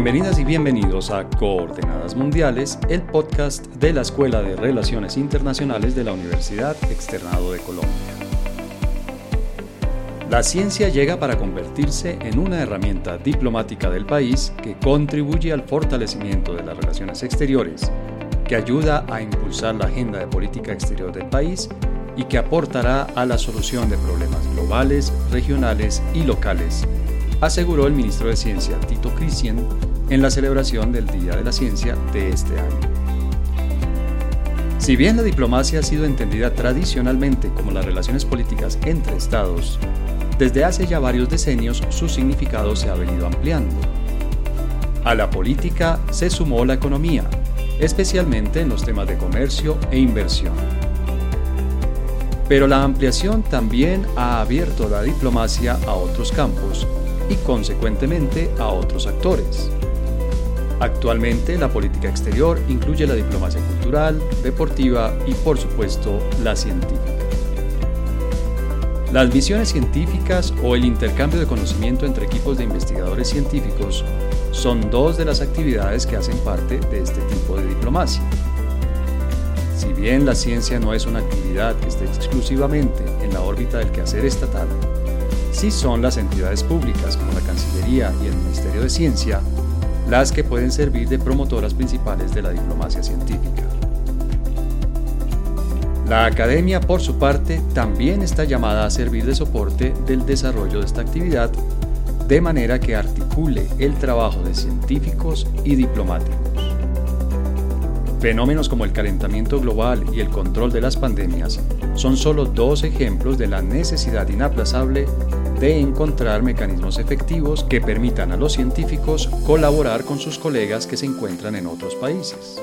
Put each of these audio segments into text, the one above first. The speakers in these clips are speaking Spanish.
Bienvenidas y bienvenidos a Coordenadas Mundiales, el podcast de la Escuela de Relaciones Internacionales de la Universidad Externado de Colombia. La ciencia llega para convertirse en una herramienta diplomática del país que contribuye al fortalecimiento de las relaciones exteriores, que ayuda a impulsar la agenda de política exterior del país y que aportará a la solución de problemas globales, regionales y locales aseguró el ministro de Ciencia Tito Cristian en la celebración del Día de la Ciencia de este año. Si bien la diplomacia ha sido entendida tradicionalmente como las relaciones políticas entre estados, desde hace ya varios decenios su significado se ha venido ampliando. A la política se sumó la economía, especialmente en los temas de comercio e inversión. Pero la ampliación también ha abierto la diplomacia a otros campos y consecuentemente a otros actores. Actualmente la política exterior incluye la diplomacia cultural, deportiva y por supuesto la científica. Las misiones científicas o el intercambio de conocimiento entre equipos de investigadores científicos son dos de las actividades que hacen parte de este tipo de diplomacia. Si bien la ciencia no es una actividad que esté exclusivamente en la órbita del quehacer estatal, sí son las entidades públicas como la Cancillería y el Ministerio de Ciencia las que pueden servir de promotoras principales de la diplomacia científica. La academia, por su parte, también está llamada a servir de soporte del desarrollo de esta actividad, de manera que articule el trabajo de científicos y diplomáticos. Fenómenos como el calentamiento global y el control de las pandemias son solo dos ejemplos de la necesidad inaplazable de encontrar mecanismos efectivos que permitan a los científicos colaborar con sus colegas que se encuentran en otros países.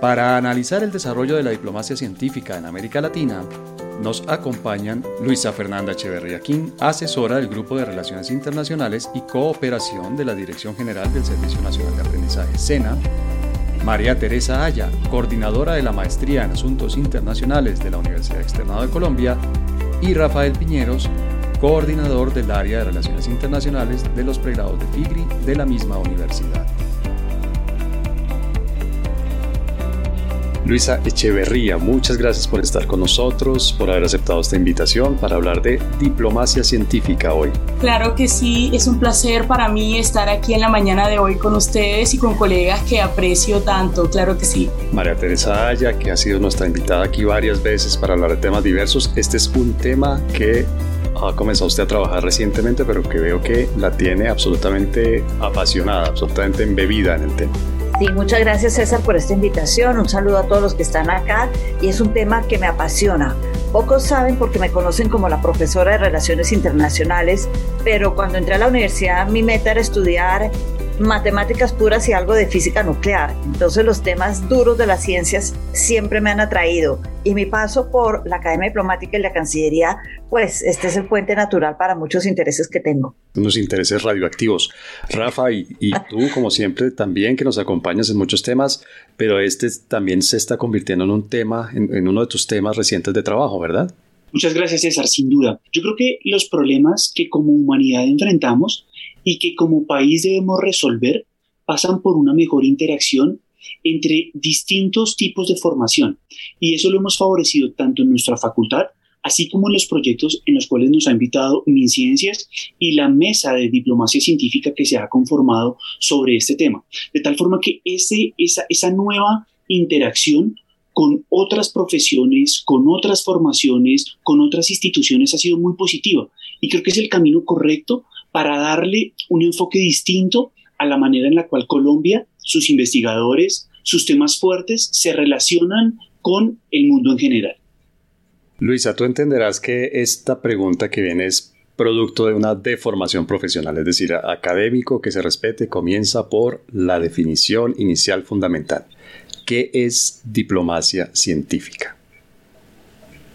Para analizar el desarrollo de la diplomacia científica en América Latina, nos acompañan Luisa Fernanda Echeverría King, asesora del Grupo de Relaciones Internacionales y Cooperación de la Dirección General del Servicio Nacional de Aprendizaje, SENA, María Teresa Aya, coordinadora de la Maestría en Asuntos Internacionales de la Universidad Externado de Colombia, y Rafael Piñeros, coordinador del área de Relaciones Internacionales de los pregrados de FIGRI de la misma universidad. Luisa Echeverría, muchas gracias por estar con nosotros, por haber aceptado esta invitación para hablar de diplomacia científica hoy. Claro que sí, es un placer para mí estar aquí en la mañana de hoy con ustedes y con colegas que aprecio tanto, claro que sí. María Teresa Aya, que ha sido nuestra invitada aquí varias veces para hablar de temas diversos, este es un tema que ha comenzado usted a trabajar recientemente, pero que veo que la tiene absolutamente apasionada, absolutamente embebida en el tema. Sí, muchas gracias César por esta invitación. Un saludo a todos los que están acá y es un tema que me apasiona. Pocos saben porque me conocen como la profesora de Relaciones Internacionales, pero cuando entré a la universidad mi meta era estudiar matemáticas puras y algo de física nuclear. Entonces los temas duros de las ciencias siempre me han atraído y mi paso por la Academia Diplomática y la Cancillería, pues este es el puente natural para muchos intereses que tengo. Unos intereses radioactivos. Rafa, y, tú, como siempre, también que nos acompañas en muchos temas, pero este también se está convirtiendo en un tema, en uno de tus temas recientes de trabajo, ¿verdad? Muchas gracias, César, sin duda. Yo creo que los problemas que como humanidad enfrentamos y que como país debemos resolver pasan por una mejor interacción entre distintos tipos de formación. Y eso lo hemos favorecido tanto en nuestra facultad, así como en los proyectos en los cuales nos ha invitado MinCiencias y la mesa de diplomacia científica que se ha conformado sobre este tema. De tal forma que ese, esa, esa nueva interacción con otras profesiones, con otras formaciones, con otras instituciones ha sido muy positiva. Y creo que es el camino correcto para darle un enfoque distinto a la manera en la cual Colombia, sus investigadores, sus temas fuertes se relacionan con el mundo en general. Luisa, tú entenderás que esta pregunta que viene es producto de una deformación profesional, es decir, académico que se respete comienza por la definición inicial fundamental. ¿Qué es diplomacia científica?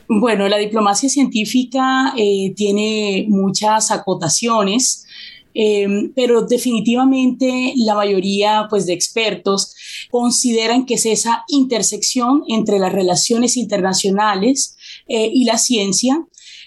Bueno, la diplomacia científica eh, tiene muchas acotaciones, em, pero definitivamente la mayoría pues, de expertos consideran que es esa intersección entre las relaciones internacionales eh, y la ciencia.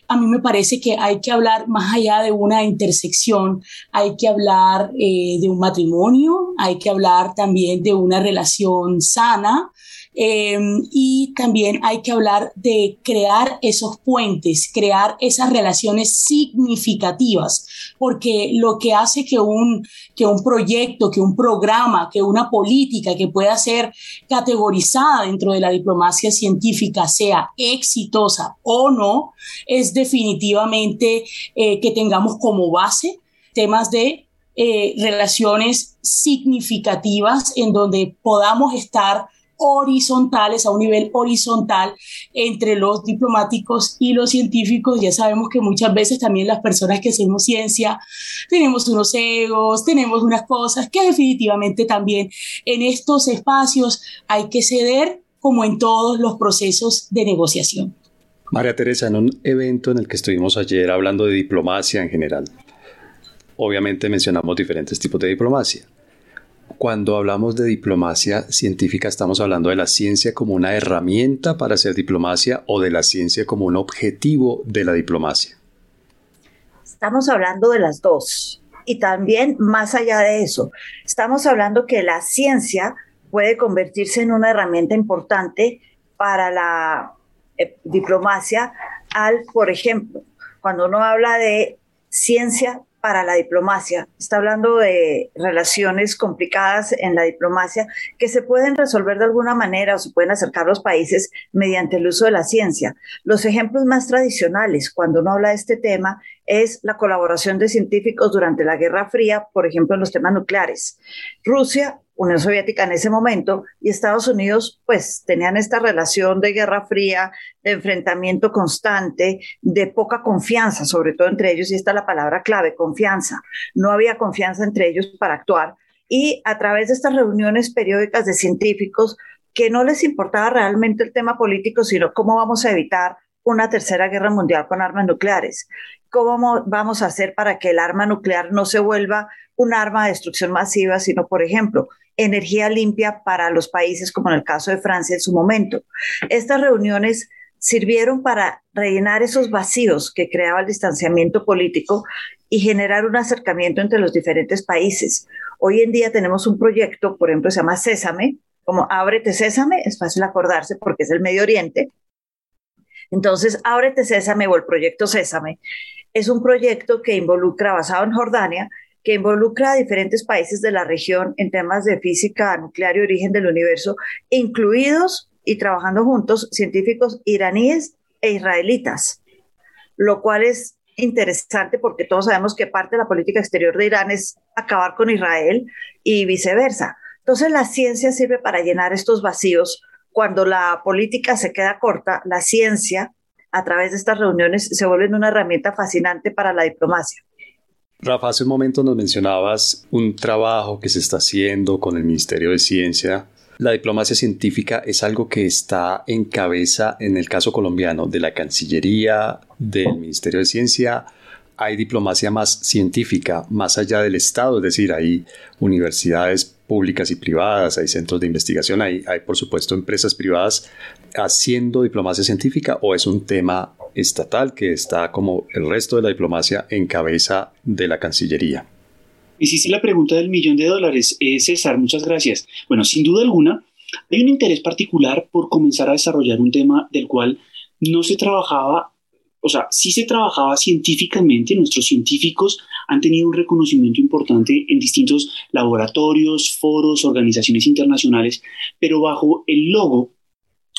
A mí me parece que hay que hablar más allá de una intersección, hay que hablar eh, de un matrimonio, hay que hablar también de una relación sana, Em, y también hay que hablar de crear esos puentes, crear esas relaciones significativas, porque lo que hace que un, que un proyecto, que un programa, que una política que pueda ser categorizada dentro de la diplomacia científica sea exitosa o no, es definitivamente eh, que tengamos como base temas de eh, relaciones significativas en donde podamos estar horizontales, a un nivel horizontal entre los diplomáticos y los científicos. Ya sabemos que muchas veces también las personas que hacemos ciencia tenemos unos egos, tenemos unas cosas que definitivamente también en estos espacios hay que ceder como en todos los procesos de negociación. María Teresa, en un evento en el que estuvimos ayer hablando de diplomacia en general, obviamente mencionamos diferentes tipos de diplomacia cuando hablamos de diplomacia científica, ¿estamos hablando de la ciencia como una herramienta para hacer diplomacia o de la ciencia como un objetivo de la diplomacia? Estamos hablando de las dos. Y también más allá de eso, estamos hablando que la ciencia puede convertirse en una herramienta importante para la eh, diplomacia al, por ejemplo, cuando uno habla de ciencia para la diplomacia. Está hablando de relaciones complicadas en la diplomacia que se pueden resolver de alguna manera o se pueden acercar los países mediante el uso de la ciencia. Los ejemplos más tradicionales cuando uno habla de este tema es la colaboración de científicos durante la Guerra Fría, por ejemplo, en los temas nucleares. Rusia Unión Soviética en ese momento y Estados Unidos pues tenían esta relación de guerra fría, de enfrentamiento constante, de poca confianza, sobre todo entre ellos, y esta es la palabra clave, confianza. No había confianza entre ellos para actuar y a través de estas reuniones periódicas de científicos que no les importaba realmente el tema político, sino cómo vamos a evitar una tercera guerra mundial con armas nucleares. ¿Cómo vamos a hacer para que el arma nuclear no se vuelva un arma de destrucción masiva, sino, por ejemplo, energía limpia para los países, como en el caso de Francia en su momento. Estas reuniones sirvieron para rellenar esos vacíos que creaba el distanciamiento político y generar un acercamiento entre los diferentes países. Hoy en día tenemos un proyecto, por ejemplo, se llama Sésame, como Ábrete Sésame, es fácil acordarse porque es el Medio Oriente. Entonces, Ábrete Sésame o el proyecto Sésame es un proyecto que involucra, basado en Jordania, que involucra a diferentes países de la región en temas de física nuclear y origen del universo, incluidos y trabajando juntos científicos iraníes e israelitas, lo cual es interesante porque todos sabemos que parte de la política exterior de Irán es acabar con Israel y viceversa. Entonces la ciencia sirve para llenar estos vacíos. Cuando la política se queda corta, la ciencia, a través de estas reuniones, se vuelve una herramienta fascinante para la diplomacia. Rafa, hace un momento nos mencionabas un trabajo que se está haciendo con el Ministerio de Ciencia. La diplomacia científica es algo que está en cabeza, en el caso colombiano, de la Cancillería, del Ministerio de Ciencia. Hay diplomacia más científica, más allá del Estado, es decir, hay universidades públicas y privadas, hay centros de investigación, hay, hay por supuesto empresas privadas haciendo diplomacia científica o es un tema estatal que está como el resto de la diplomacia en cabeza de la Cancillería. Hiciste la pregunta del millón de dólares, eh, César, muchas gracias. Bueno, sin duda alguna, hay un interés particular por comenzar a desarrollar un tema del cual no se trabajaba, o sea, sí se trabajaba científicamente, nuestros científicos han tenido un reconocimiento importante en distintos laboratorios, foros, organizaciones internacionales, pero bajo el logo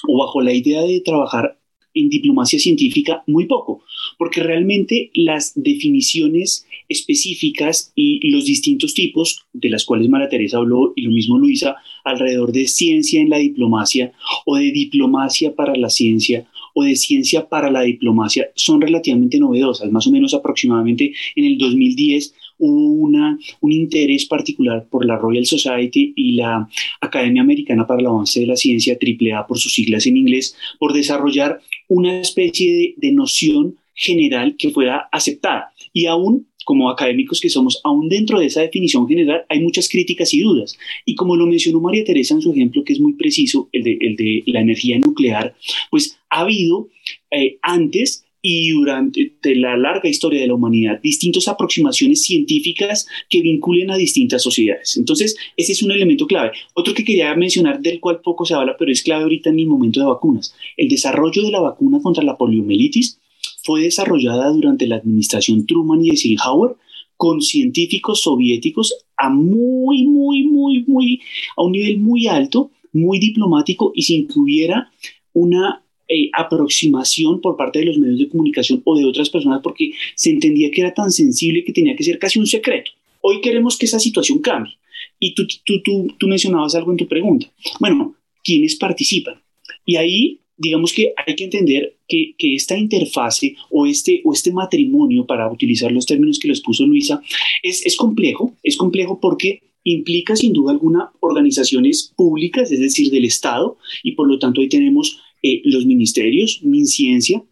o bajo la idea de trabajar en diplomacia científica muy poco, porque realmente las definiciones específicas y los distintos tipos de las cuales María Teresa habló y lo mismo Luisa alrededor de ciencia en la diplomacia o de diplomacia para la ciencia o de ciencia para la diplomacia son relativamente novedosas. Más o menos aproximadamente en el 2010 una, un interés particular por la Royal Society y la Academia Americana para el Avance de la Ciencia, AAA por sus siglas en inglés, por desarrollar una especie de, noción general que fuera aceptada. Y aún como académicos que somos, aún dentro de esa definición general hay muchas críticas y dudas. Y como lo mencionó María Teresa en su ejemplo, que es muy preciso, el de, el de la energía nuclear, pues ha habido eh, antes y durante la larga historia de la humanidad distintas aproximaciones científicas que vinculen a distintas sociedades. Entonces, ese es un elemento clave. Otro que quería mencionar, del cual poco se habla, pero es clave ahorita en el momento de vacunas. El desarrollo de la vacuna contra la poliomielitis fue desarrollada durante la administración Truman y Eisenhower con científicos soviéticos a muy, muy, muy, muy, a un nivel muy alto, muy diplomático y sin que hubiera una eh, aproximación por parte de los medios de comunicación o de otras personas porque se entendía que era tan sensible que tenía que ser casi un secreto. Hoy queremos que esa situación cambie. Y tú, tú, tú, tú mencionabas algo en tu pregunta. Bueno, ¿quiénes participan? Y ahí, digamos que hay que entender que, que, esta interfase o este, o este matrimonio, para utilizar los términos que les puso Luisa, es, es complejo. Es complejo porque implica sin duda alguna organizaciones públicas, es decir, del Estado, y por lo tanto ahí tenemos eh, los ministerios, MinCiencia,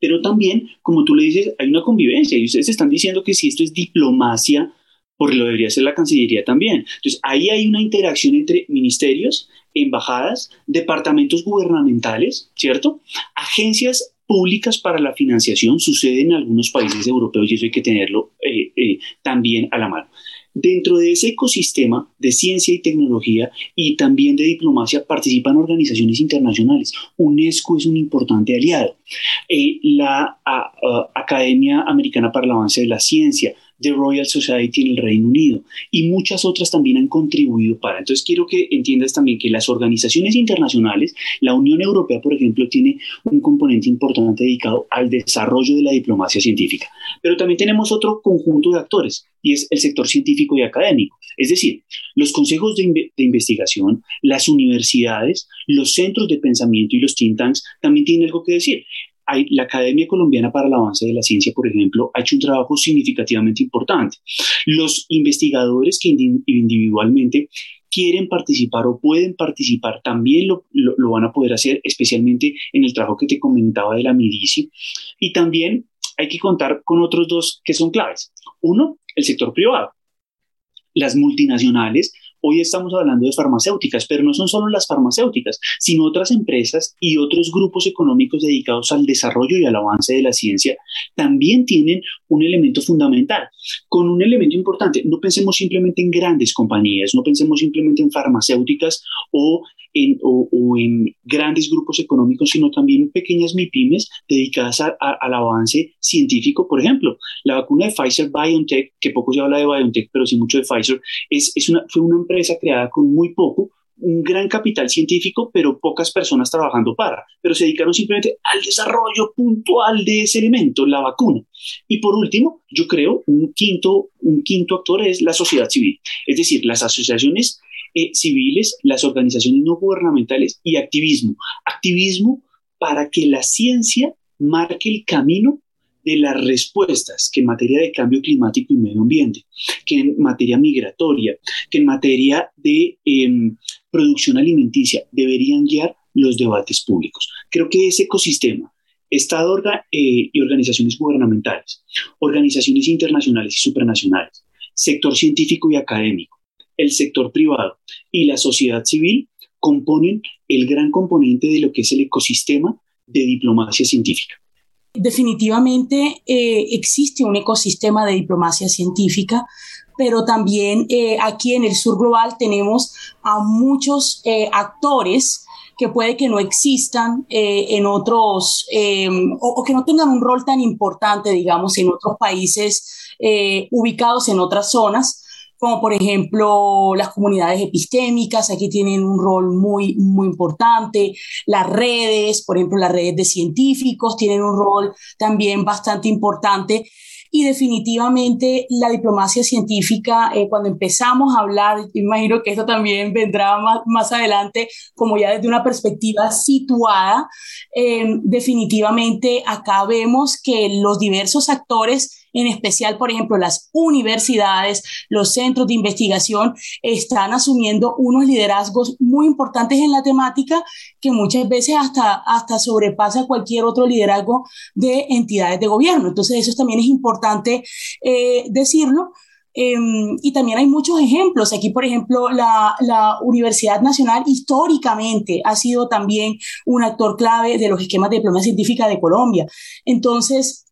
pero también, como tú le dices, hay una convivencia y ustedes están diciendo que si esto es diplomacia, porque lo debería ser la Cancillería también. Entonces, ahí hay una interacción entre ministerios, embajadas, departamentos gubernamentales, ¿cierto? Agencias públicas para la financiación sucede en algunos países europeos y eso hay que tenerlo eh, eh, también a la mano. Dentro de ese ecosistema de ciencia y tecnología y también de diplomacia participan organizaciones internacionales. UNESCO es un importante aliado. Eh, la Academia Americana para el Avance de la Ciencia, The Royal Society en el Reino Unido y muchas otras también han contribuido para. Entonces quiero que entiendas también que las organizaciones internacionales, la Unión Europea, por ejemplo, tiene un componente importante dedicado al desarrollo de la diplomacia científica. Pero también tenemos otro conjunto de actores y es el sector científico y académico. Es decir, los consejos de, de investigación, las universidades, los centros de pensamiento y los think tanks también tienen algo que decir la Academia Colombiana para el Avance de la Ciencia, por ejemplo, ha hecho un trabajo significativamente importante. Los investigadores que individualmente quieren participar o pueden participar, también lo, van a poder hacer, especialmente en el trabajo que te comentaba de la MIDICI. Y también hay que contar con otros dos que son claves. Uno, el sector privado. Las multinacionales Hoy estamos hablando de farmacéuticas, pero no son solo las farmacéuticas, sino otras empresas y otros grupos económicos dedicados al desarrollo y al avance de la ciencia también tienen un elemento fundamental, con un elemento importante. No pensemos simplemente en grandes compañías, no pensemos simplemente en farmacéuticas o en, o, en grandes grupos económicos, sino también pequeñas MIPIMES dedicadas al avance científico. Por ejemplo, la vacuna de Pfizer BioNTech, que poco se habla de BioNTech, pero sí mucho de Pfizer, es, es una, fue una empresa creada con muy poco, un gran capital científico, pero pocas personas trabajando para, pero se dedicaron simplemente al desarrollo puntual de ese elemento, la vacuna. Y por último, yo creo, un quinto, un quinto actor es la sociedad civil, es decir, las asociaciones eh, civiles, las organizaciones no gubernamentales y activismo. Activismo para que la ciencia marque el camino de las respuestas que en materia de cambio climático y medio ambiente, que en materia migratoria, que en materia de em, producción alimenticia deberían guiar los debates públicos. Creo que ese ecosistema, Estado eh, y organizaciones gubernamentales, organizaciones internacionales y supranacionales, sector científico y académico, el sector privado y la sociedad civil componen el gran componente de lo que es el ecosistema de diplomacia científica. Definitivamente eh, existe un ecosistema de diplomacia científica, pero también eh, aquí en el sur global tenemos a muchos eh, actores que puede que no existan en otros o, o, que no tengan un rol tan importante, digamos, en otros países ubicados en otras zonas, como por ejemplo las comunidades epistémicas, aquí tienen un rol muy, muy importante, las redes, por ejemplo las redes de científicos tienen un rol también bastante importante. Y definitivamente la diplomacia científica, eh, cuando empezamos a hablar, imagino que esto también vendrá más, más adelante, como ya desde una perspectiva situada, eh, definitivamente acá vemos que los diversos actores en especial, por ejemplo, las universidades, los centros de investigación, están asumiendo unos liderazgos muy importantes en la temática que muchas veces hasta, hasta sobrepasa cualquier otro liderazgo de entidades de gobierno. Entonces, eso también es importante eh, decirlo Em, y también hay muchos ejemplos. Aquí, por ejemplo, la, la, Universidad Nacional históricamente ha sido también un actor clave de los esquemas de diplomacia científica de Colombia. Entonces,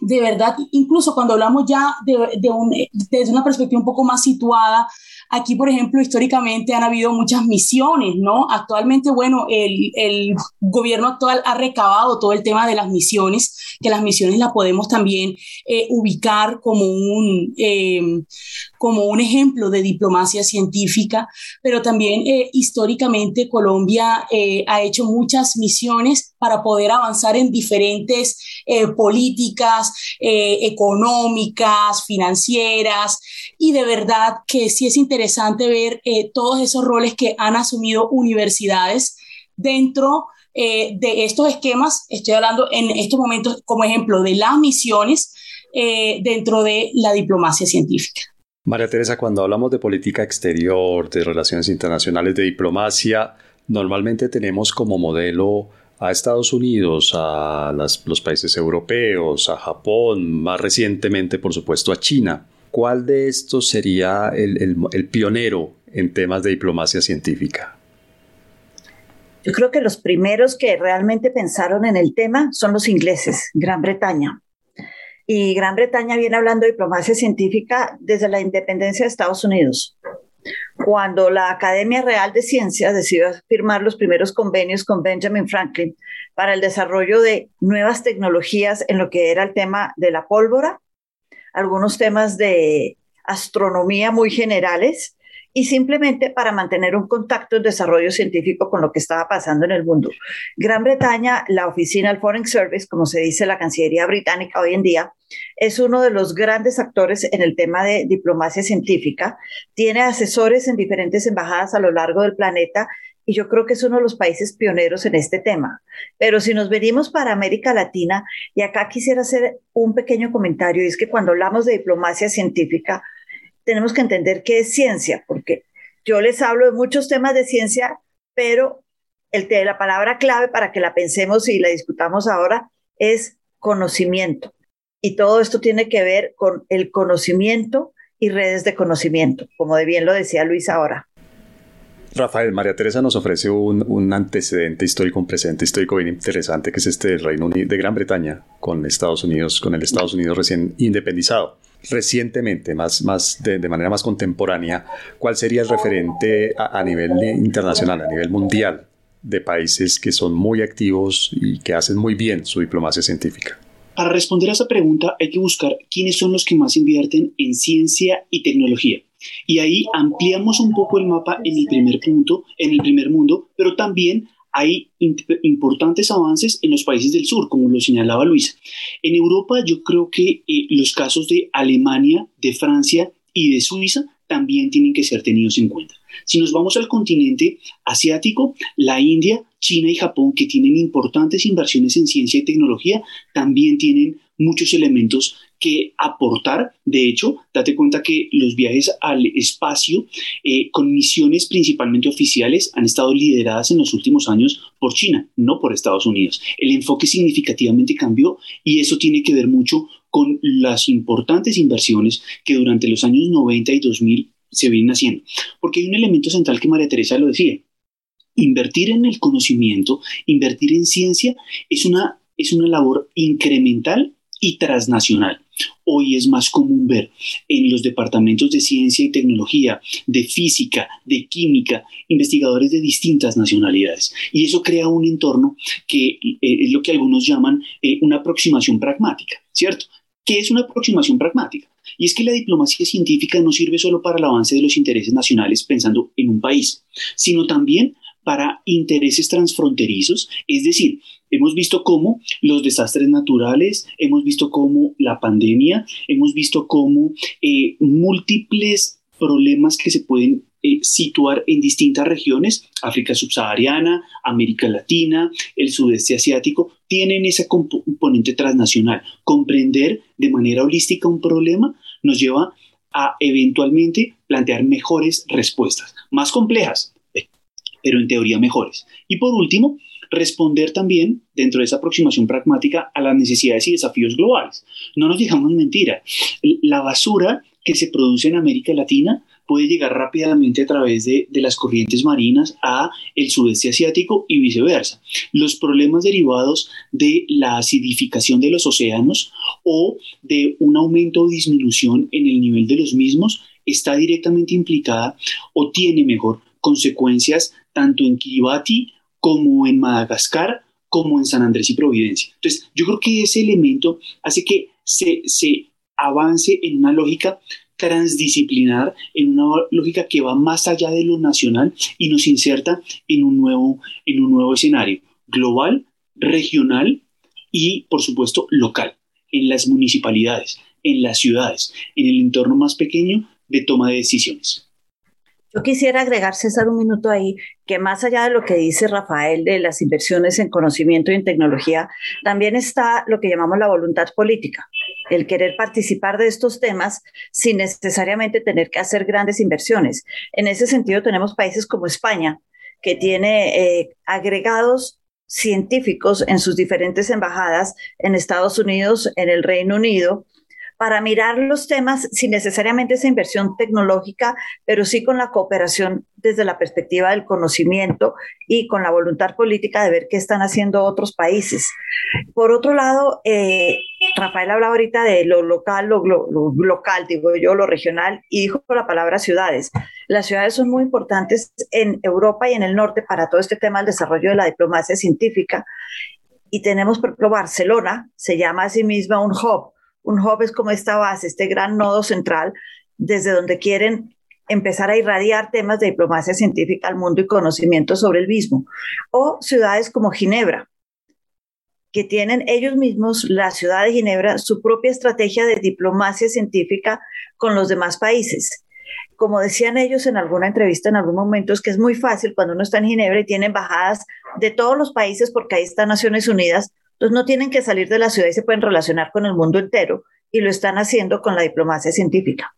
de verdad, incluso cuando hablamos ya de, de un, desde una perspectiva un poco más situada, Aquí, por ejemplo, históricamente han habido muchas misiones, ¿no? Actualmente, bueno, el, el, gobierno actual ha recabado todo el tema de las misiones, que las misiones las podemos también eh, ubicar como un, eh, como un ejemplo de diplomacia científica, pero también eh, históricamente Colombia ha hecho muchas misiones para poder avanzar en diferentes políticas económicas, financieras, y de verdad que sí es interesante ver eh, todos esos roles que han asumido universidades dentro eh, de estos esquemas. Estoy hablando en estos momentos como ejemplo de las misiones eh, dentro de la diplomacia científica. María Teresa, cuando hablamos de política exterior, de relaciones internacionales, de diplomacia, normalmente tenemos como modelo a Estados Unidos, a los países europeos, a Japón, más recientemente, por supuesto, a China. ¿cuál de estos sería el, pionero en temas de diplomacia científica? Yo creo que los primeros que realmente pensaron en el tema son los ingleses, Gran Bretaña. Y Gran Bretaña viene hablando de diplomacia científica desde la independencia de Estados Unidos. Cuando la Academia Real de Ciencias decidió firmar los primeros convenios con Benjamin Franklin para el desarrollo de nuevas tecnologías en lo que era el tema de la pólvora, algunos temas de astronomía muy generales y simplemente para mantener un contacto en desarrollo científico con lo que estaba pasando en el mundo. Gran Bretaña, la oficina del Foreign Service, como se dice la Cancillería británica hoy en día, es uno de los grandes actores en el tema de diplomacia científica. Tiene asesores en diferentes embajadas a lo largo del planeta y yo creo que es uno de los países pioneros en este tema. Pero si nos venimos para América Latina, y acá quisiera hacer un pequeño comentario, es que cuando hablamos de diplomacia científica, tenemos que entender qué es ciencia, porque yo les hablo de muchos temas de ciencia, pero el, la palabra clave para que la pensemos y la discutamos ahora es conocimiento. Y todo esto tiene que ver con el conocimiento y redes de conocimiento, como de bien lo decía Luis ahora. Rafael, María Teresa nos ofrece un, antecedente histórico, un presente histórico bien interesante, que es este del Reino Unido, de Gran Bretaña, con Estados Unidos, con el Estados Unidos recién independizado. Recientemente, más, más de, manera más contemporánea, ¿cuál sería el referente a, a nivel internacional, a nivel mundial, de países que son muy activos y que hacen muy bien su diplomacia científica? Para responder a esa pregunta hay que buscar quiénes son los que más invierten en ciencia y tecnología. Y ahí ampliamos un poco el mapa en el primer punto, en el primer mundo, pero también hay importantes avances en los países del sur, como lo señalaba Luisa. En Europa yo creo que eh, los casos de Alemania, de Francia y de Suiza también tienen que ser tenidos en cuenta. Si nos vamos al continente asiático, la India, China y Japón, que tienen importantes inversiones en ciencia y tecnología, también tienen muchos elementos que aportar. De hecho, date cuenta que los viajes al espacio eh, con misiones principalmente oficiales han estado lideradas en los últimos años por China, no por Estados Unidos. El enfoque significativamente cambió y eso tiene que ver mucho con las importantes inversiones que durante los años 90 y 2000 se vienen haciendo. Porque hay un elemento central que María Teresa lo decía. Invertir en el conocimiento, invertir en ciencia es una, es una labor incremental y transnacional. Hoy es más común ver en los departamentos de ciencia y tecnología, de física, de química, investigadores de distintas nacionalidades. Y eso crea un entorno que eh, es lo que algunos llaman eh, una aproximación pragmática, ¿cierto? ¿Qué es una aproximación pragmática? Y es que la diplomacia científica no sirve solo para el avance de los intereses nacionales pensando en un país, sino también para intereses transfronterizos, es decir, hemos visto cómo los desastres naturales, hemos visto cómo la pandemia, hemos visto cómo eh, múltiples problemas que se pueden eh, situar en distintas regiones, África subsahariana, América Latina, el sudeste asiático, tienen ese componente transnacional. Comprender de manera holística un problema nos lleva a eventualmente plantear mejores respuestas, más complejas, pero en teoría mejores. Y por último, responder también dentro de esa aproximación pragmática a las necesidades y desafíos globales. No nos digamos mentira, la basura que se produce en América Latina puede llegar rápidamente a través de, de, las corrientes marinas a el sudeste asiático y viceversa. Los problemas derivados de la acidificación de los océanos o de un aumento o disminución en el nivel de los mismos está directamente implicada o tiene mejor consecuencias tanto en Kiribati como en Madagascar como en San Andrés y Providencia. Entonces, yo creo que ese elemento hace que se, avance en una lógica transdisciplinar, en una lógica que va más allá de lo nacional y nos inserta en un nuevo, en un nuevo escenario global, regional y, por supuesto, local, en las municipalidades, en las ciudades, en el entorno más pequeño de toma de decisiones. Yo quisiera agregar, César, un minuto ahí, que más allá de lo que dice Rafael de las inversiones en conocimiento y en tecnología, también está lo que llamamos la voluntad política, el querer participar de estos temas sin necesariamente tener que hacer grandes inversiones. En ese sentido, tenemos países como España, que tiene eh, agregados científicos en sus diferentes embajadas en Estados Unidos, en el Reino Unido, para mirar los temas sin necesariamente esa inversión tecnológica, pero sí con la cooperación desde la perspectiva del conocimiento y con la voluntad política de ver qué están haciendo otros países. Por otro lado, eh, Rafael hablaba ahorita de lo local, lo, local, digo yo, lo regional, y dijo la palabra ciudades. Las ciudades son muy importantes en Europa y en el norte para todo este tema del desarrollo de la diplomacia científica. Y tenemos, por ejemplo, Barcelona, se llama a sí misma un hub un hub es como esta base, este gran nodo central, desde donde quieren empezar a irradiar temas de diplomacia científica al mundo y conocimiento sobre el mismo. O ciudades como Ginebra, que tienen ellos mismos, la ciudad de Ginebra, su propia estrategia de diplomacia científica con los demás países. Como decían ellos en alguna entrevista en algún momento, es que es muy fácil cuando uno está en Ginebra y tiene embajadas de todos los países, porque ahí están Naciones Unidas, entonces no tienen que salir de la ciudad y se pueden relacionar con el mundo entero y lo están haciendo con la diplomacia científica.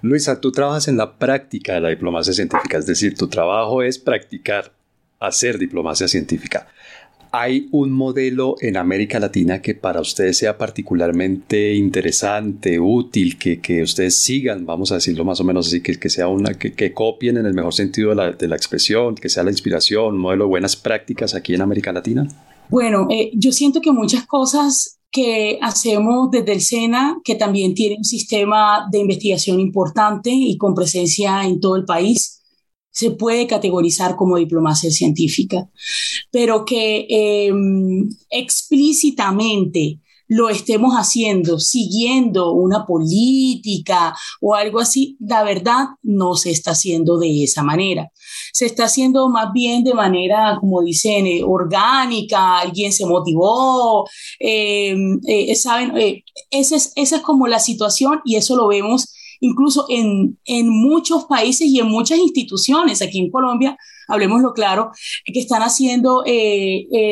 Luisa, tú trabajas en la práctica de la diplomacia científica, es decir, tu trabajo es practicar, hacer diplomacia científica. ¿Hay un modelo en América Latina que para ustedes sea particularmente interesante, útil, que, que ustedes sigan, vamos a decirlo más o menos así, que, que sea una, que, que, copien en el mejor sentido de la, de la expresión, que sea la inspiración, un modelo de buenas prácticas aquí en América Latina? Bueno, eh, yo siento que muchas cosas que hacemos desde el SENA, que también tiene un sistema de investigación importante y con presencia en todo el país, se puede categorizar como diplomacia científica, pero que em, explícitamente lo estemos haciendo siguiendo una política o algo así, la verdad no se está haciendo de esa manera. Se está haciendo más bien de manera, como dicen, eh, orgánica, alguien se motivó, em, eh, ¿saben? Eh, esa, es, esa es como la situación y eso lo vemos incluso en, en muchos países y en muchas instituciones. Aquí en Colombia, hablemoslo claro, que están haciendo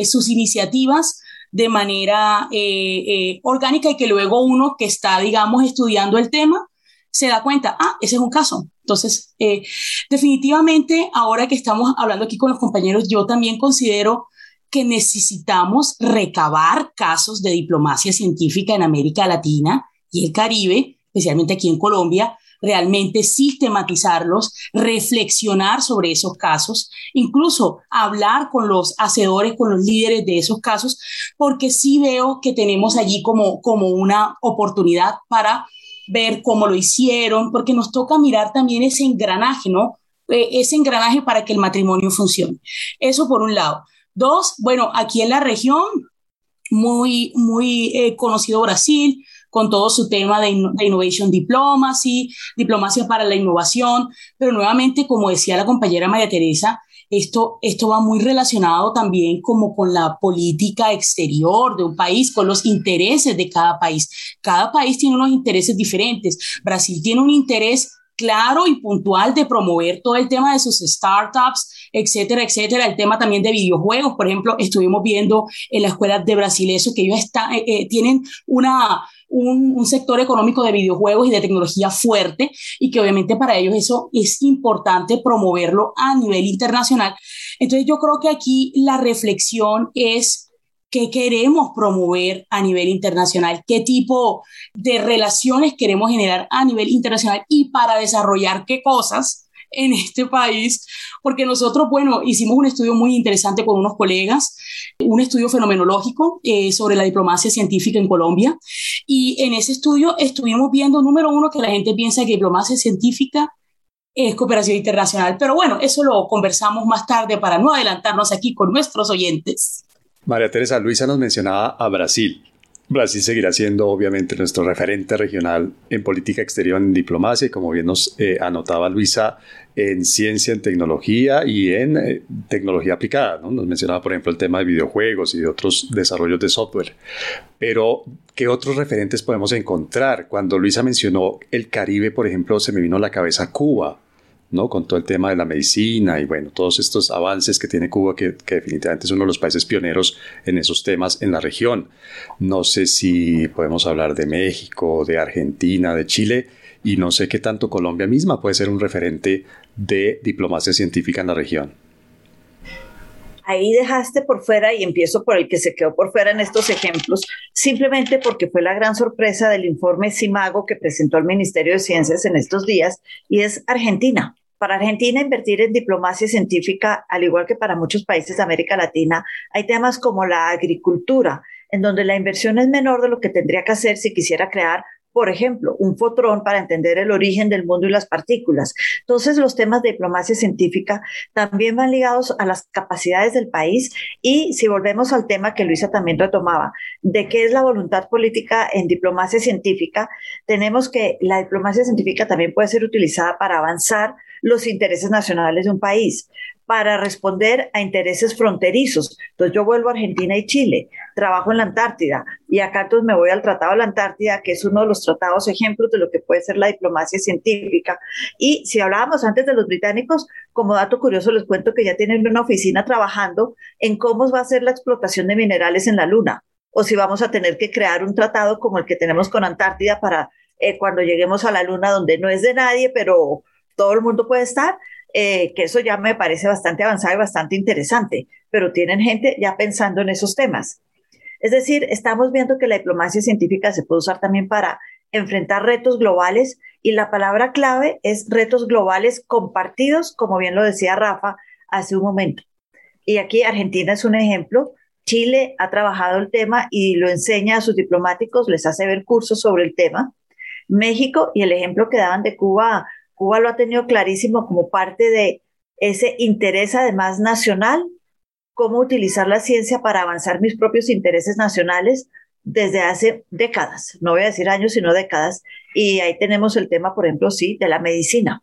sus iniciativas de manera eh, eh, orgánica y que luego uno que está, digamos, estudiando el tema se da cuenta, ah, ese es un caso. Entonces, eh, definitivamente, ahora que estamos hablando aquí con los compañeros, yo también considero que necesitamos recabar casos de diplomacia científica en América Latina y el Caribe, especialmente aquí en Colombia, realmente sistematizarlos, reflexionar sobre esos casos, incluso hablar con los hacedores, con los líderes de esos casos, porque sí veo que tenemos allí como, como una oportunidad para ver cómo lo hicieron, porque nos toca mirar también ese engranaje, ¿no? Eh, ese engranaje para que el matrimonio funcione. Eso por un lado. Dos, bueno, aquí en la región, muy, muy eh, conocido Brasil, con todo su tema de, Innovation Diplomacy, diplomacia para la innovación, pero nuevamente, como decía la compañera María Teresa, esto, esto va muy relacionado también como con la política exterior de un país, con los intereses de cada país. Cada país tiene unos intereses diferentes. Brasil tiene un interés claro y puntual de promover todo el tema de sus startups, etcétera, etcétera. El tema también de videojuegos, por ejemplo, estuvimos viendo en la escuela de Brasil eso, que ellos están, eh, eh, tienen una, un, sector económico de videojuegos y de tecnología fuerte y que obviamente para ellos eso es importante promoverlo a nivel internacional. Entonces yo creo que aquí la reflexión es qué queremos promover a nivel internacional, qué tipo de relaciones queremos generar a nivel internacional y para desarrollar qué cosas en este país, porque nosotros, bueno, hicimos un estudio muy interesante con unos colegas, un estudio fenomenológico eh, sobre la diplomacia científica en Colombia, y en ese estudio estuvimos viendo, número uno, que la gente piensa que diplomacia científica es cooperación internacional, pero bueno, eso lo conversamos más tarde para no adelantarnos aquí con nuestros oyentes. María Teresa Luisa nos mencionaba a Brasil. Brasil seguirá siendo obviamente nuestro referente regional en política exterior, en diplomacia, y como bien nos eh, anotaba Luisa, en ciencia, en tecnología y en eh, tecnología aplicada. ¿no? Nos mencionaba, por ejemplo, el tema de videojuegos y de otros desarrollos de software. Pero, ¿qué otros referentes podemos encontrar? Cuando Luisa mencionó el Caribe, por ejemplo, se me vino a la cabeza Cuba. ¿No? Con todo el tema de la medicina y bueno, todos estos avances que tiene Cuba, que, que, definitivamente es uno de los países pioneros en esos temas en la región. No sé si podemos hablar de México, de Argentina, de Chile, y no sé qué tanto Colombia misma puede ser un referente de diplomacia científica en la región. Ahí dejaste por fuera y empiezo por el que se quedó por fuera en estos ejemplos, simplemente porque fue la gran sorpresa del informe CIMAGO que presentó el Ministerio de Ciencias en estos días y es Argentina. Para Argentina, invertir en diplomacia científica, al igual que para muchos países de América Latina, hay temas como la agricultura, en donde la inversión es menor de lo que tendría que hacer si quisiera crear por ejemplo, un fotrón para entender el origen del mundo y las partículas. Entonces, los temas de diplomacia científica también van ligados a las capacidades del país y si volvemos al tema que Luisa también retomaba, de qué es la voluntad política en diplomacia científica, tenemos que la diplomacia científica también puede ser utilizada para avanzar los intereses nacionales de un país para responder a intereses fronterizos. Entonces yo vuelvo a Argentina y Chile, trabajo en la Antártida y acá entonces me voy al Tratado de la Antártida, que es uno de los tratados ejemplos de lo que puede ser la diplomacia científica. Y si hablábamos antes de los británicos, como dato curioso les cuento que ya tienen una oficina trabajando en cómo va a ser la explotación de minerales en la Luna o si vamos a tener que crear un tratado como el que tenemos con Antártida para eh, cuando lleguemos a la Luna donde no es de nadie, pero todo el mundo puede estar eh, que eso ya me parece bastante avanzado y bastante interesante, pero tienen gente ya pensando en esos temas. Es decir, estamos viendo que la diplomacia científica se puede usar también para enfrentar retos globales y la palabra clave es retos globales compartidos, como bien lo decía Rafa hace un momento. Y aquí Argentina es un ejemplo. Chile ha trabajado el tema y lo enseña a sus diplomáticos, les hace ver cursos sobre el tema. México y el ejemplo que daban de Cuba Cuba lo ha tenido clarísimo como parte de ese interés además nacional, cómo utilizar la ciencia para avanzar mis propios intereses nacionales desde hace décadas, no voy a decir años, sino décadas. Y ahí tenemos el tema, por ejemplo, sí, de la medicina,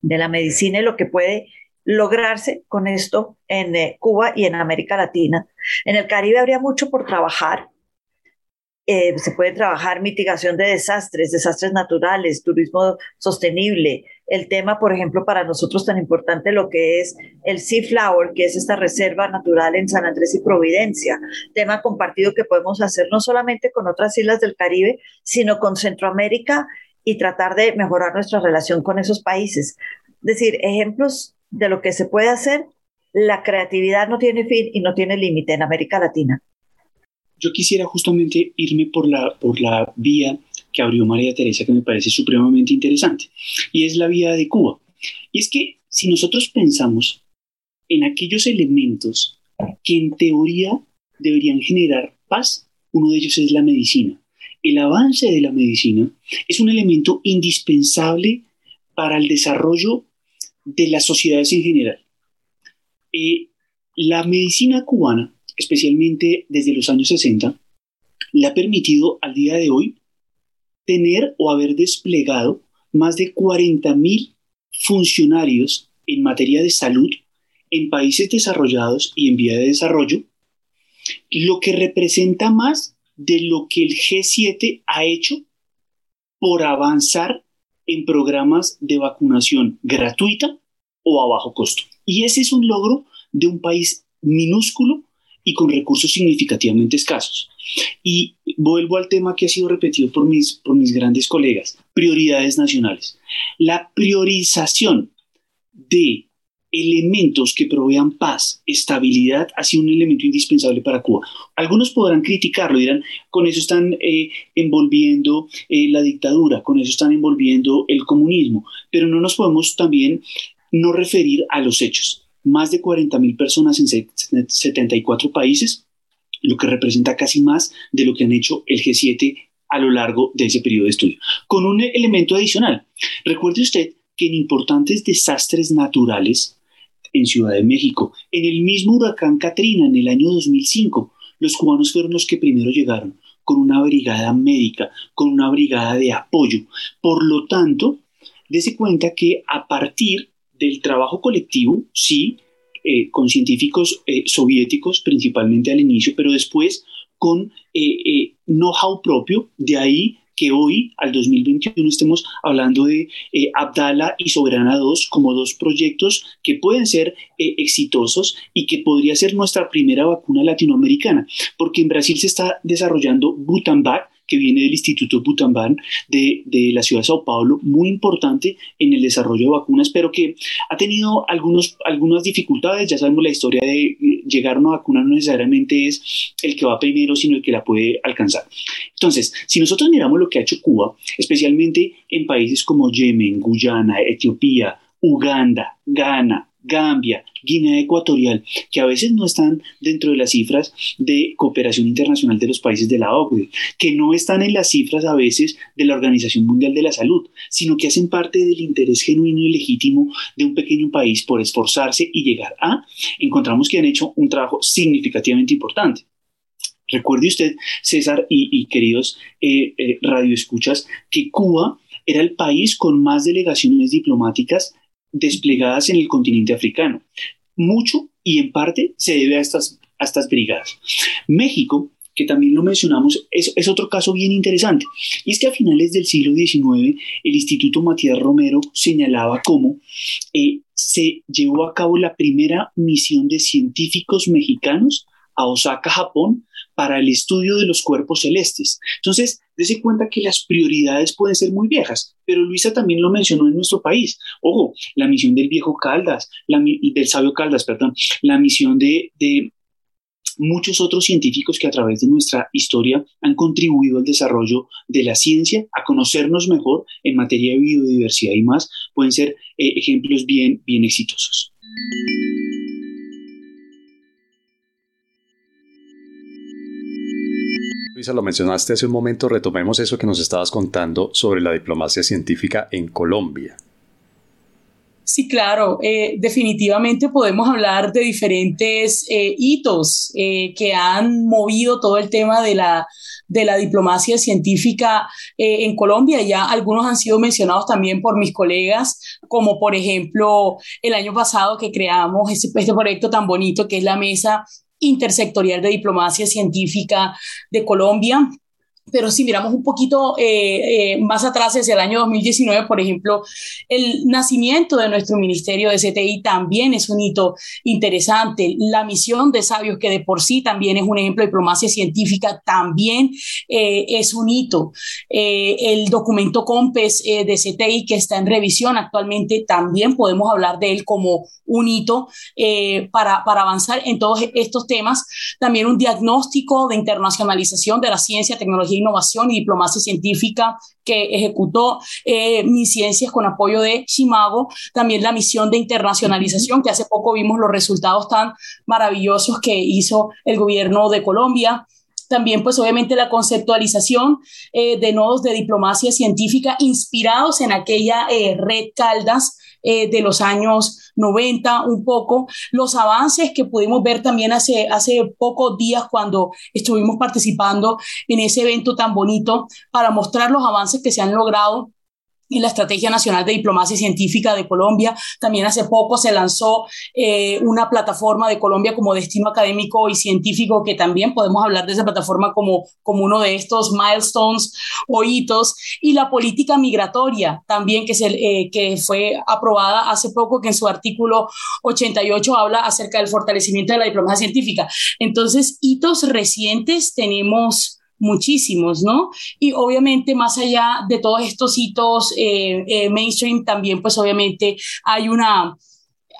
de la medicina y lo que puede lograrse con esto en eh, Cuba y en América Latina. En el Caribe habría mucho por trabajar, eh, se puede trabajar mitigación de desastres, desastres naturales, turismo sostenible. El tema, por ejemplo, para nosotros tan importante lo que es el Sea Flower, que es esta reserva natural en San Andrés y Providencia. Tema compartido que podemos hacer no solamente con otras islas del Caribe, sino con Centroamérica y tratar de mejorar nuestra relación con esos países. Es decir, ejemplos de lo que se puede hacer. La creatividad no tiene fin y no tiene límite en América Latina yo quisiera justamente irme por la, por la vía que abrió María Teresa, que me parece supremamente interesante, y es la vía de Cuba. Y es que si nosotros pensamos en aquellos elementos que en teoría deberían generar paz, uno de ellos es la medicina. El avance de la medicina es un elemento indispensable para el desarrollo de las sociedades en general. Eh, la medicina cubana especialmente desde los años 60, le ha permitido al día de hoy tener o haber desplegado más de 40.000 funcionarios en materia de salud en países desarrollados y en vía de desarrollo, lo que representa más de lo que el G7 ha hecho por avanzar en programas de vacunación gratuita o a bajo costo. Y ese es un logro de un país minúsculo y con recursos significativamente escasos. Y vuelvo al tema que ha sido repetido por mis, por mis grandes colegas, prioridades nacionales. La priorización de elementos que provean paz, estabilidad, ha sido un elemento indispensable para Cuba. Algunos podrán criticarlo, dirán, con eso están eh, envolviendo eh, la dictadura, con eso están envolviendo el comunismo, pero no nos podemos también no referir a los hechos. Más de 40 mil personas en 74 países, lo que representa casi más de lo que han hecho el G7 a lo largo de ese periodo de estudio. Con un elemento adicional, recuerde usted que en importantes desastres naturales en Ciudad de México, en el mismo huracán Katrina en el año 2005, los cubanos fueron los que primero llegaron con una brigada médica, con una brigada de apoyo. Por lo tanto, dése cuenta que a partir del trabajo colectivo, sí, eh, con científicos eh, soviéticos principalmente al inicio, pero después con eh, know-how propio, de ahí que hoy, al 2021, estemos hablando de Abdala y Soberana 2 como dos proyectos que pueden ser exitosos y que podría ser nuestra primera vacuna latinoamericana, porque en Brasil se está desarrollando Butanvac, que viene del Instituto Butanvan de, de, la ciudad de Sao Paulo, muy importante en el desarrollo de vacunas, pero que ha tenido algunos, algunas dificultades. Ya sabemos la historia de eh, llegar a una vacuna no necesariamente es el que va primero, sino el que la puede alcanzar. Entonces, si nosotros miramos lo que ha hecho Cuba, especialmente en países como Yemen, Guyana, Etiopía, Uganda, Ghana, Gambia, Guinea Ecuatorial, que a veces no están dentro de las cifras de cooperación internacional de los países de la OCDE, que no están en las cifras a veces de la Organización Mundial de la Salud, sino que hacen parte del interés genuino y legítimo de un pequeño país por esforzarse y llegar a, encontramos que han hecho un trabajo significativamente importante. Recuerde usted, César y, queridos eh, eh, radioescuchas, que Cuba era el país con más delegaciones diplomáticas desplegadas en el continente africano. Mucho y en parte se debe a estas, a estas brigadas. México, que también lo mencionamos, es, es, otro caso bien interesante. Y es que a finales del siglo XIX, el Instituto Matías Romero señalaba cómo eh, se llevó a cabo la primera misión de científicos mexicanos a Osaka, Japón, para el estudio de los cuerpos celestes. Entonces, dése cuenta que las prioridades pueden ser muy viejas, pero Luisa también lo mencionó en nuestro país. Ojo, la misión del viejo Caldas, del sabio Caldas, perdón, la misión de, de muchos otros científicos que a través de nuestra historia han contribuido al desarrollo de la ciencia, a conocernos mejor en materia de biodiversidad y más, pueden ser eh, ejemplos bien, bien exitosos. Lo mencionaste hace un momento, retomemos eso que nos estabas contando sobre la diplomacia científica en Colombia. Sí, claro, eh, definitivamente podemos hablar de diferentes eh, hitos eh, que han movido todo el tema de la, de la diplomacia científica en Colombia. Ya algunos han sido mencionados también por mis colegas, como por ejemplo el año pasado que creamos este, este proyecto tan bonito que es la Mesa intersectorial de diplomacia científica de Colombia, pero si miramos un poquito eh, eh, más atrás, hacia el año 2019, por ejemplo, el nacimiento de nuestro Ministerio de CTI también es un hito interesante. La misión de Sabios, que de por sí también es un ejemplo de diplomacia científica, también eh, es un hito. el documento COMPES de CTI, que está en revisión actualmente, también podemos hablar de él como un hito para, para avanzar en todos estos temas. También un diagnóstico de internacionalización de la ciencia, tecnología Innovación y Diplomacia Científica que ejecutó eh, mis ciencias con apoyo de Chimago, también la misión de internacionalización, que hace poco vimos los resultados tan maravillosos que hizo el gobierno de Colombia. También pues obviamente la conceptualización eh, de nodos de diplomacia científica inspirados en aquella eh, red Caldas eh, de los años 90 un poco, los avances que pudimos ver también hace, hace pocos días cuando estuvimos participando en ese evento tan bonito para mostrar los avances que se han logrado en la Estrategia Nacional de Diplomacia Científica de Colombia. También hace poco se lanzó eh, una plataforma de Colombia como destino académico y científico, que también podemos hablar de esa plataforma como, como uno de estos milestones o hitos. Y la política migratoria también, que, se, eh, que fue aprobada hace poco, que en su artículo 88 habla acerca del fortalecimiento de la diplomacia científica. Entonces, hitos recientes tenemos muchísimos, ¿no? Y obviamente más allá de todos estos hitos eh, eh, mainstream, también pues obviamente hay una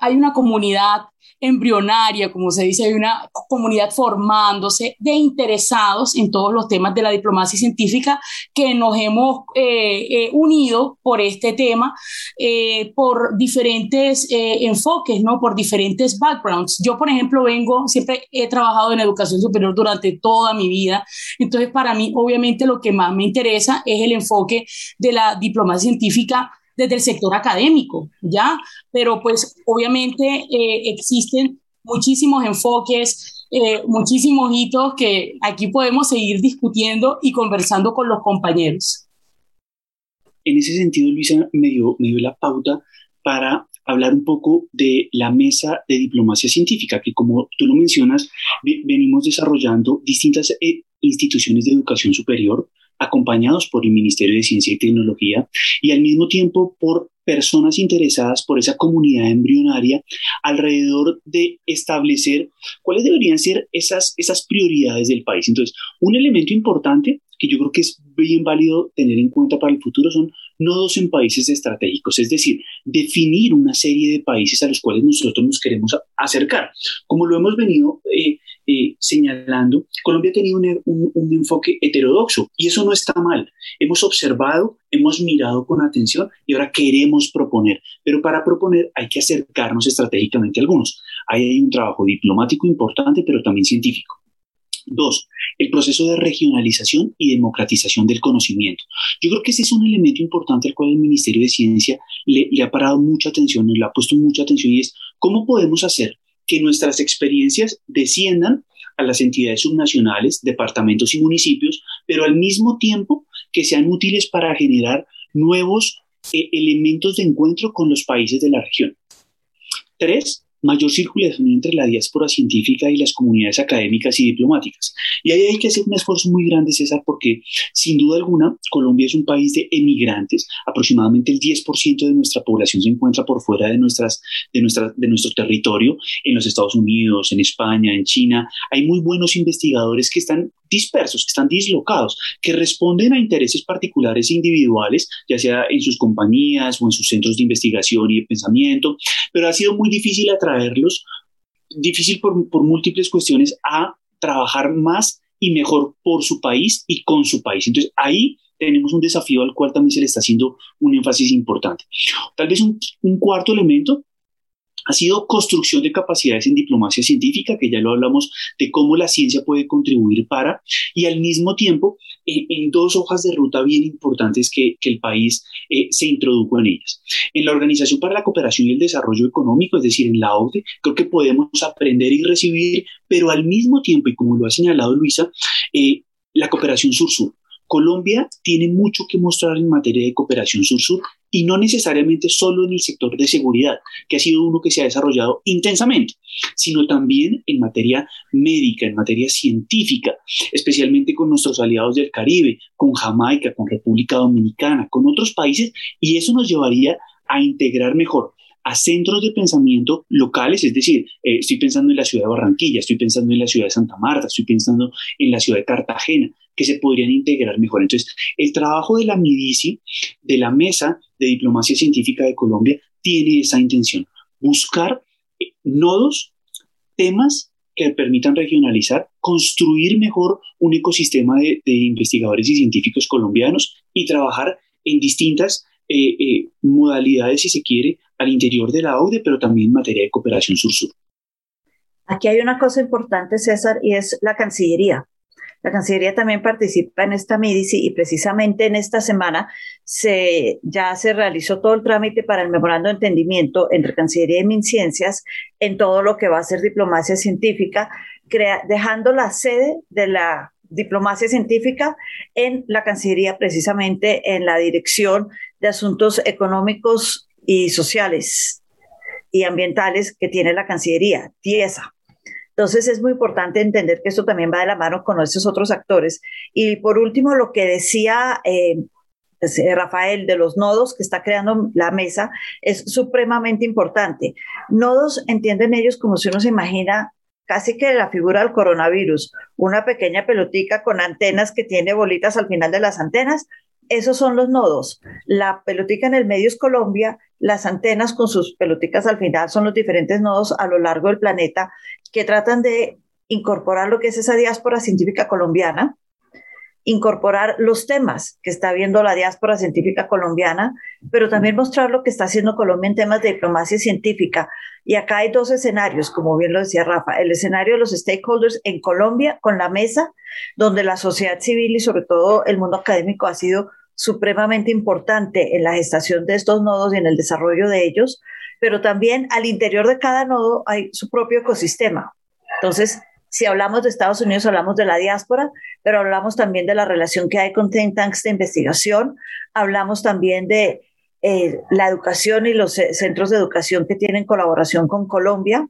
hay una comunidad embrionaria, como se dice, hay una comunidad formándose de interesados en todos los temas de la diplomacia científica que nos hemos eh, eh, unido por este tema, eh, por diferentes enfoques, ¿no? por diferentes backgrounds. Yo, por ejemplo, vengo, siempre he trabajado en educación superior durante toda mi vida, entonces para mí, obviamente, lo que más me interesa es el enfoque de la diplomacia científica desde el sector académico, ¿ya? Pero pues obviamente eh, existen muchísimos enfoques, eh, muchísimos hitos que aquí podemos seguir discutiendo y conversando con los compañeros. En ese sentido, Luisa me dio, me dio la pauta para hablar un poco de la mesa de diplomacia científica, que como tú lo mencionas, venimos desarrollando distintas eh, instituciones de educación superior, acompañados por el Ministerio de Ciencia y Tecnología y al mismo tiempo por personas interesadas por esa comunidad embrionaria alrededor de establecer cuáles deberían ser esas, esas prioridades del país. Entonces, un elemento importante que yo creo que es bien válido tener en cuenta para el futuro son nodos en países estratégicos, es decir, definir una serie de países a los cuales nosotros nos queremos acercar. Como lo hemos venido eh, eh, señalando, Colombia ha tenido un, un, enfoque heterodoxo y eso no está mal. Hemos observado, hemos mirado con atención y ahora queremos proponer, pero para proponer hay que acercarnos estratégicamente a algunos. Ahí hay un trabajo diplomático importante, pero también científico. Dos, el proceso de regionalización y democratización del conocimiento. Yo creo que ese es un elemento importante al cual el Ministerio de Ciencia le, ha parado mucha atención, le ha puesto mucha atención y es cómo podemos hacer que nuestras experiencias desciendan a las entidades subnacionales, departamentos y municipios, pero al mismo tiempo que sean útiles para generar nuevos eh, elementos de encuentro con los países de la región. Tres, mayor circulación entre la diáspora científica y las comunidades académicas y diplomáticas. Y ahí hay que hacer un esfuerzo muy grande, César, porque sin duda alguna Colombia es un país de emigrantes. Aproximadamente el 10% de nuestra población se encuentra por fuera de, nuestras, de, nuestra, de nuestro territorio, en los Estados Unidos, en España, en China. Hay muy buenos investigadores que están dispersos, que están dislocados, que responden a intereses particulares e individuales, ya sea en sus compañías o en sus centros de investigación y de pensamiento, pero ha sido muy difícil atraerlos, difícil por, por múltiples cuestiones, a trabajar más y mejor por su país y con su país. Entonces ahí tenemos un desafío al cual también se le está haciendo un énfasis importante. Tal vez un, un cuarto elemento ha sido construcción de capacidades en diplomacia científica, que ya lo hablamos de cómo la ciencia puede contribuir para, y al mismo tiempo en, dos hojas de ruta bien importantes que, que el país eh, se introdujo en ellas. En la Organización para la Cooperación y el Desarrollo Económico, es decir, en la OCDE, creo que podemos aprender y recibir, pero al mismo tiempo, y como lo ha señalado Luisa, eh, la cooperación sur-sur. Colombia tiene mucho que mostrar en materia de cooperación sur-sur y no necesariamente solo en el sector de seguridad, que ha sido uno que se ha desarrollado intensamente, sino también en materia médica, en materia científica, especialmente con nuestros aliados del Caribe, con Jamaica, con República Dominicana, con otros países, y eso nos llevaría a integrar mejor a centros de pensamiento locales, es decir, eh, estoy pensando en la ciudad de Barranquilla, estoy pensando en la ciudad de Santa Marta, estoy pensando en la ciudad de Cartagena, que se podrían integrar mejor. Entonces, el trabajo de la MIDICI, de la Mesa de Diplomacia Científica de Colombia, tiene esa intención, buscar eh, nodos, temas que permitan regionalizar, construir mejor un ecosistema de, investigadores y científicos colombianos y trabajar en distintas eh, modalidades, si se quiere, al interior de la ODE, pero también en materia de cooperación sur-sur. Aquí hay una cosa importante, César, y es la Cancillería. La Cancillería también participa en esta MIDICI y precisamente en esta semana se, ya se realizó todo el trámite para el memorando de entendimiento entre Cancillería y MinCiencias en todo lo que va a ser diplomacia científica, dejando la sede de la diplomacia científica en la Cancillería, precisamente en la Dirección de Asuntos Económicos y sociales y ambientales que tiene la Cancillería, TIESA. Entonces es muy importante entender que esto también va de la mano con esos otros actores. Y por último, lo que decía eh, pues, eh, Rafael de los nodos que está creando la mesa es supremamente importante. Nodos entienden ellos como si uno se imagina casi que la figura del coronavirus, una pequeña pelotica con antenas que tiene bolitas al final de las antenas, esos son los nodos. La pelotica en el medio es Colombia, las antenas con sus peloticas al final son los diferentes nodos a lo largo del planeta que tratan de incorporar lo que es esa diáspora científica colombiana, incorporar los temas que está viendo la diáspora científica colombiana, pero también mostrar lo que está haciendo Colombia en temas de diplomacia científica. Y acá hay dos escenarios, como bien lo decía Rafa, el escenario de los stakeholders en Colombia con la mesa, donde la sociedad civil y sobre todo el mundo académico ha sido supremamente importante en la gestación de estos nodos y en el desarrollo de ellos, pero también al interior de cada nodo hay su propio ecosistema. Entonces, si hablamos de Estados Unidos, hablamos de la diáspora, pero hablamos también de la relación que hay con think tanks de investigación, hablamos también de eh, la educación y los centros de educación que tienen colaboración con Colombia.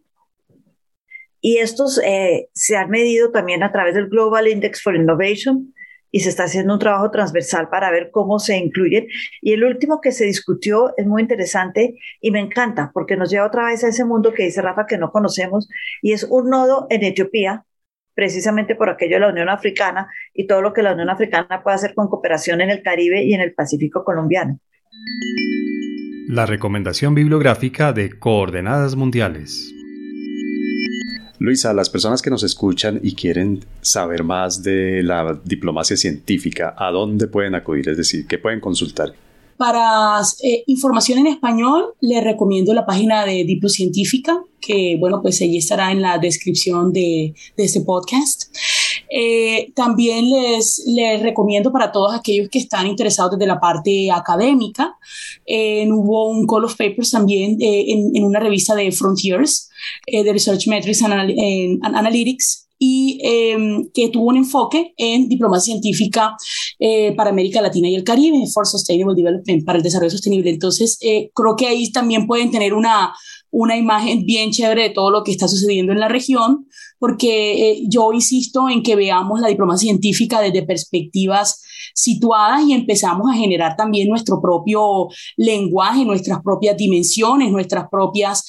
Y estos eh, se han medido también a través del Global Index for Innovation, y se está haciendo un trabajo transversal para ver cómo se incluyen. Y el último que se discutió es muy interesante y me encanta porque nos lleva otra vez a ese mundo que dice Rafa que no conocemos y es un nodo en Etiopía, precisamente por aquello de la Unión Africana y todo lo que la Unión Africana puede hacer con cooperación en el Caribe y en el Pacífico colombiano. La recomendación bibliográfica de Coordenadas Mundiales. Luisa, las personas que nos escuchan y quieren saber más de la diplomacia científica, ¿a dónde pueden acudir? Es decir, ¿qué pueden consultar? Para eh, información en español, les recomiendo la página de Diplocientífica, que bueno, pues ahí estará en la descripción de, de este podcast. Eh, también les, les recomiendo para todos aquellos que están interesados desde la parte académica, eh, hubo un call of papers también en, en, una revista de Frontiers, de Research Metrics and Analytics, y em, que tuvo un enfoque en diplomacia científica eh, para América Latina y el Caribe, for Sustainable Development, para el desarrollo sostenible. Entonces, eh, creo que ahí también pueden tener una, una imagen bien chévere de todo lo que está sucediendo en la región, porque eh, yo insisto en que veamos la diplomacia científica desde perspectivas situadas y empezamos a generar también nuestro propio lenguaje, nuestras propias dimensiones, nuestras propias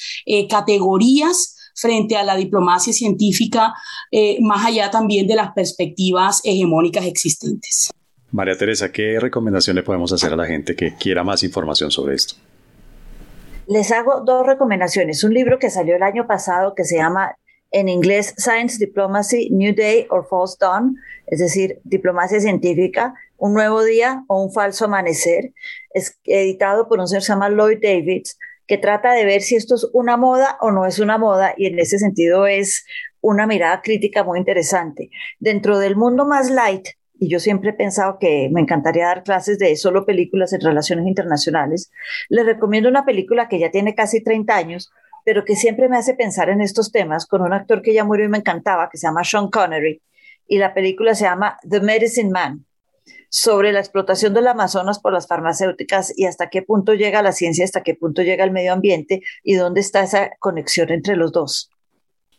categorías frente a la diplomacia científica, eh, más allá también de las perspectivas hegemónicas existentes. María Teresa, ¿qué recomendación le podemos hacer a la gente que quiera más información sobre esto? Les hago dos recomendaciones. Un libro que salió el año pasado que se llama en inglés Science Diplomacy, New Day or False Dawn, es decir, diplomacia científica, un nuevo día o un falso amanecer, es editado por un señor que se llama Lloyd Davids, que trata de ver si esto es una moda o no es una moda y en ese sentido es una mirada crítica muy interesante. Dentro del mundo más light, y yo siempre he pensado que me encantaría dar clases de solo películas en relaciones internacionales, les recomiendo una película que ya tiene casi 30 años, pero que siempre me hace pensar en estos temas con un actor que ya murió y me encantaba, que se llama Sean Connery, y la película se llama The Medicine Man sobre la explotación del Amazonas por las farmacéuticas y hasta qué punto llega la ciencia, hasta qué punto llega el medio ambiente y dónde está esa conexión entre los dos.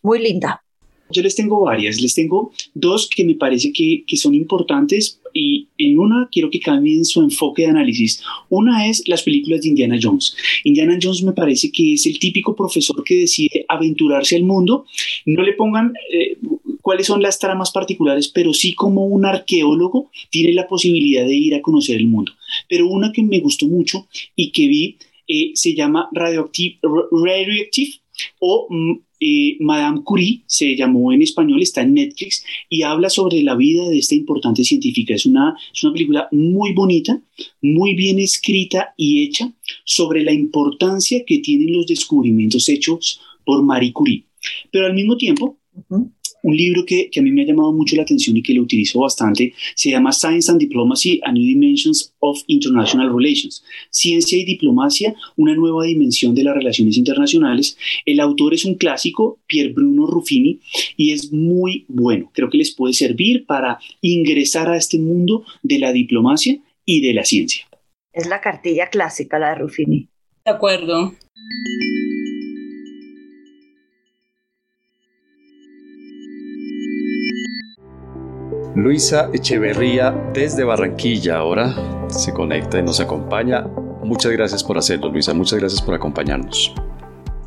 Muy linda. Yo les tengo varias, les tengo dos que me parece que, que, son importantes y en una quiero que cambien su enfoque de análisis. Una es las películas de Indiana Jones. Indiana Jones me parece que es el típico profesor que decide aventurarse al mundo. No le pongan eh, cuáles son las tramas particulares, pero sí como un arqueólogo tiene la posibilidad de ir a conocer el mundo. Pero una que me gustó mucho y que vi eh, se llama Radioactive, Radioactive o mm, eh, Madame Curie, se llamó en español, está en Netflix y habla sobre la vida de esta importante científica. Es una, es una película muy bonita, muy bien escrita y hecha sobre la importancia que tienen los descubrimientos hechos por Marie Curie. Pero al mismo tiempo, un libro que, que, a mí me ha llamado mucho la atención y que lo utilizo bastante se llama Science and Diplomacy, A New Dimensions of International Relations. Ciencia y Diplomacia, una nueva dimensión de las relaciones internacionales. El autor es un clásico, Pier Bruno Ruffini, y es muy bueno. Creo que les puede servir para ingresar a este mundo de la diplomacia y de la ciencia. Es la cartilla clásica, la de Ruffini. De acuerdo. Luisa Echeverría desde Barranquilla ahora se conecta y nos acompaña. Muchas gracias por hacerlo, Luisa. Muchas gracias por acompañarnos.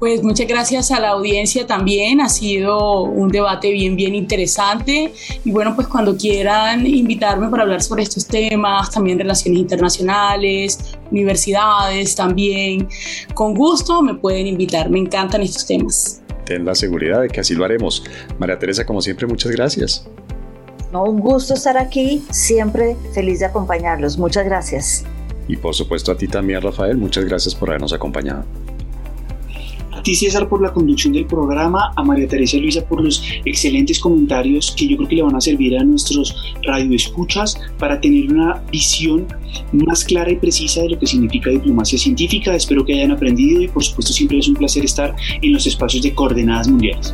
Pues muchas gracias a la audiencia también, ha sido un debate bien, bien interesante y bueno, pues cuando quieran invitarme para hablar sobre estos temas, también relaciones internacionales, universidades también, con gusto me pueden invitar, me encantan estos temas. Ten la seguridad de que así lo haremos. María Teresa, como siempre, muchas gracias. No, un gusto estar aquí, siempre feliz de acompañarlos. Muchas gracias. Y por supuesto a ti también, Rafael, muchas gracias por habernos acompañado. A ti, César, por la conducción del programa, a María Teresa y Luisa por los excelentes comentarios que yo creo que le van a servir a nuestros radioescuchas para tener una visión más clara y precisa de lo que significa diplomacia científica. Espero que hayan aprendido y por supuesto siempre es un placer estar en los espacios de coordenadas mundiales.